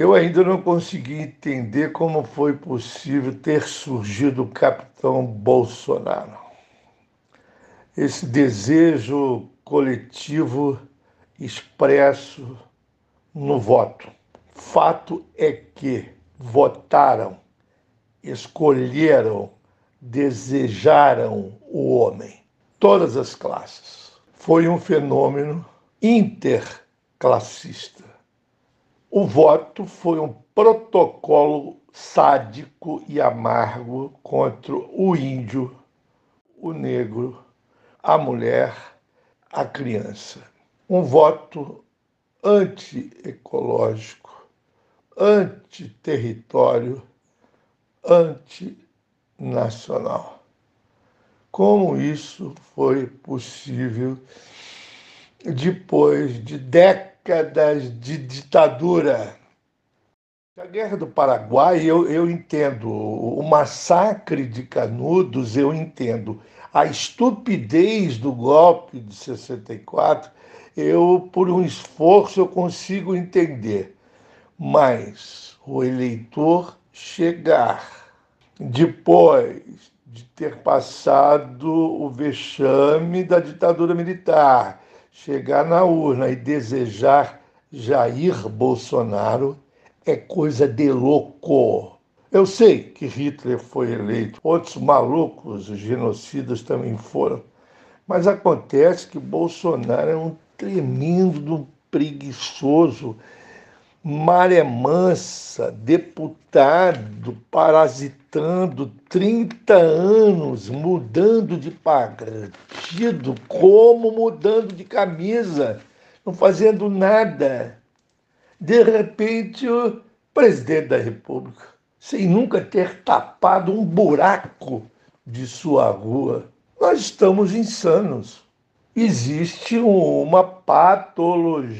Eu ainda não consegui entender como foi possível ter surgido o capitão Bolsonaro. Esse desejo coletivo expresso no voto. Fato é que votaram, escolheram, desejaram o homem, todas as classes. Foi um fenômeno interclassista. O voto foi um protocolo sádico e amargo contra o índio, o negro, a mulher, a criança. Um voto antiecológico, antiterritório, antinacional. Como isso foi possível depois de décadas de ditadura? A Guerra do Paraguai, eu, eu entendo. O massacre de Canudos, eu entendo. A estupidez do golpe de 64, eu, por um esforço, eu consigo entender. Mas o eleitor chegar depois de ter passado o vexame da ditadura militar, chegar na urna e desejar Jair Bolsonaro é coisa de louco. Eu sei que Hitler foi eleito, outros malucos, genocidas também foram, mas acontece que Bolsonaro é um tremendo preguiçoso, maré mansa, deputado, parasitando 30 anos, mudando de partido, como mudando de camisa, não fazendo nada. De repente, o presidente da República, sem nunca ter tapado um buraco de sua rua, nós estamos insanos existe uma patologia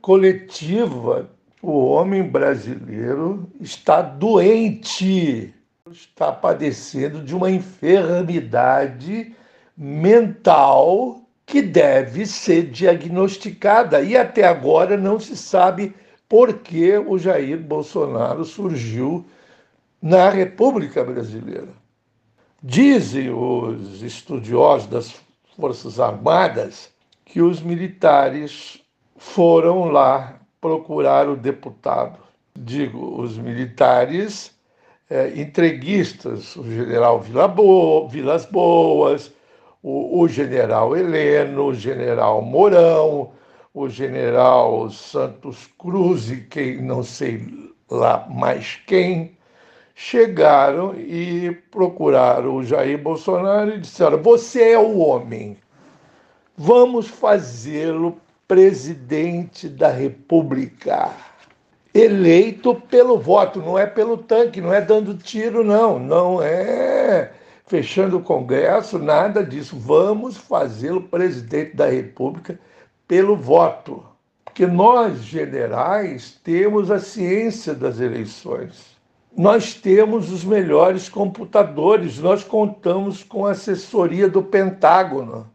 coletiva. O homem brasileiro está doente, está padecendo de uma enfermidade mental que deve ser diagnosticada. E até agora não se sabe por que o Jair Bolsonaro surgiu na República Brasileira. Dizem os estudiosos das Forças Armadas que os militares foram lá procurar o deputado. Digo, os militares é, entreguistas, o general Vila Bo, Vilas Boas, o, o general Heleno, o general Mourão, o general Santos Cruz e quem não sei lá mais quem, chegaram e procuraram o Jair Bolsonaro e disseram: Você é o homem, vamos fazê-lo presidente da República. Eleito pelo voto, não é pelo tanque, não é dando tiro, não, não é fechando o Congresso, nada disso. Vamos fazê-lo presidente da República pelo voto. Porque nós, generais, temos a ciência das eleições nós temos os melhores computadores, nós contamos com a assessoria do Pentágono.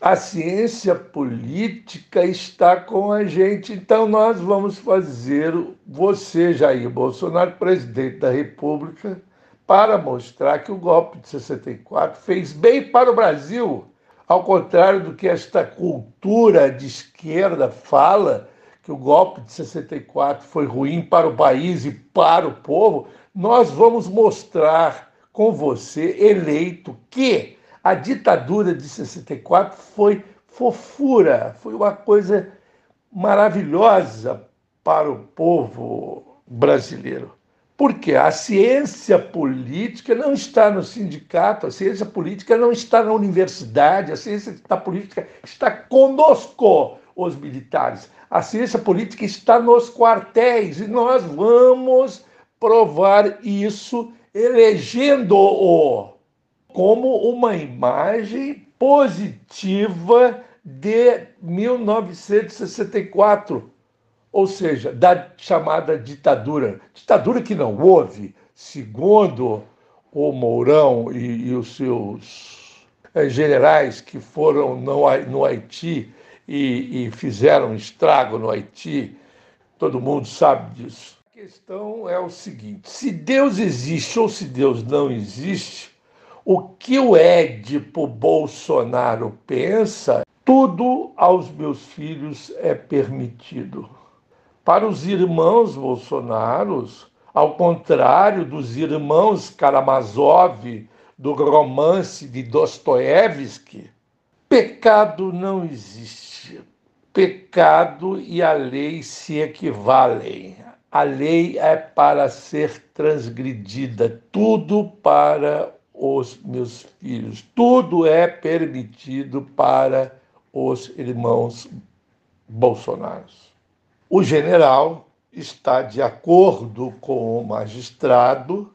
A ciência política está com a gente, então nós vamos fazer você, Jair Bolsonaro, presidente da República, para mostrar que o golpe de 64 fez bem para o Brasil. Ao contrário do que esta cultura de esquerda fala, que o golpe de 64 foi ruim para o país e para o povo, nós vamos mostrar com você, eleito, que a ditadura de 64 foi fofura, foi uma coisa maravilhosa para o povo brasileiro. Porque a ciência política não está no sindicato, a ciência política não está na universidade, a ciência política está conosco, os militares. A ciência política está nos quartéis e nós vamos provar isso elegendo-o como uma imagem positiva de 1964, ou seja, da chamada ditadura. Ditadura que não houve, segundo o Mourão e, e os seus eh, generais que foram no, no Haiti e, e fizeram estrago no Haiti Todo mundo sabe disso. A questão é o seguinte: se Deus existe ou se Deus não existe, o que o Édipo Bolsonaro pensa, tudo aos meus filhos é permitido. Para os irmãos Bolsonaros, ao contrário dos irmãos Karamazov do romance de Dostoiévski, pecado não existe. Pecado e a lei se equivalem. A lei é para ser transgredida, tudo para os meus filhos, tudo é permitido para os irmãos Bolsonaros. O general está de acordo com o magistrado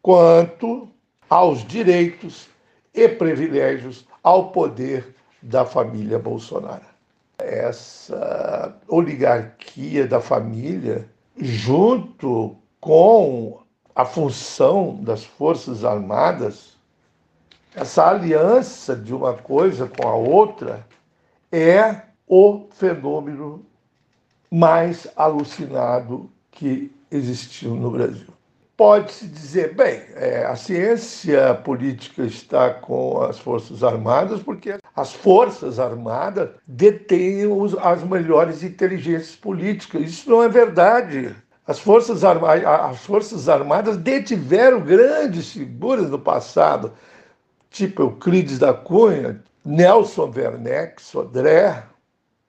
quanto aos direitos e privilégios ao poder da família Bolsonaro. Essa oligarquia da família, junto com a função das Forças Armadas, essa aliança de uma coisa com a outra, é o fenômeno mais alucinado que existiu no Brasil. Pode-se dizer, bem, é, a ciência política está com as Forças Armadas porque as Forças Armadas detêm os, as melhores inteligências políticas. Isso não é verdade. As Forças, as Forças Armadas detiveram grandes figuras no passado, tipo Euclides da Cunha, Nelson Werneck, Sodré,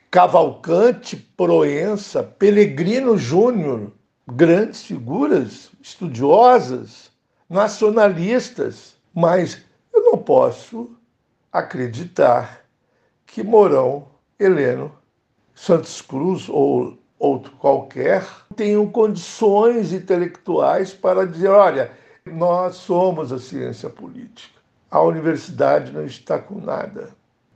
Cavalcante, Proença, Pellegrino Júnior, grandes figuras estudiosas, nacionalistas, mas eu não posso acreditar que Mourão, Heleno, Santos Cruz ou outro qualquer tenham condições intelectuais para dizer: olha, nós somos a ciência política. A universidade não está com nada.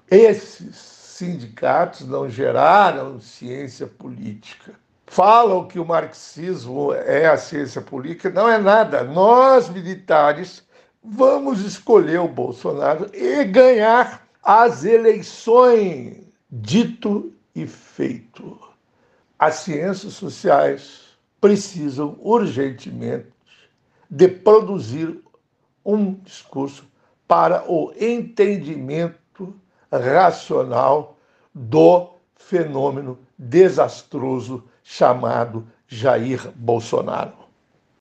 Esses sindicatos não geraram ciência política. Falam que o marxismo é a ciência política, não é nada. Nós, militares, vamos escolher o Bolsonaro e ganhar as eleições. Dito e feito. As ciências sociais precisam urgentemente de produzir um discurso para o entendimento racional do fenômeno desastroso chamado Jair Bolsonaro.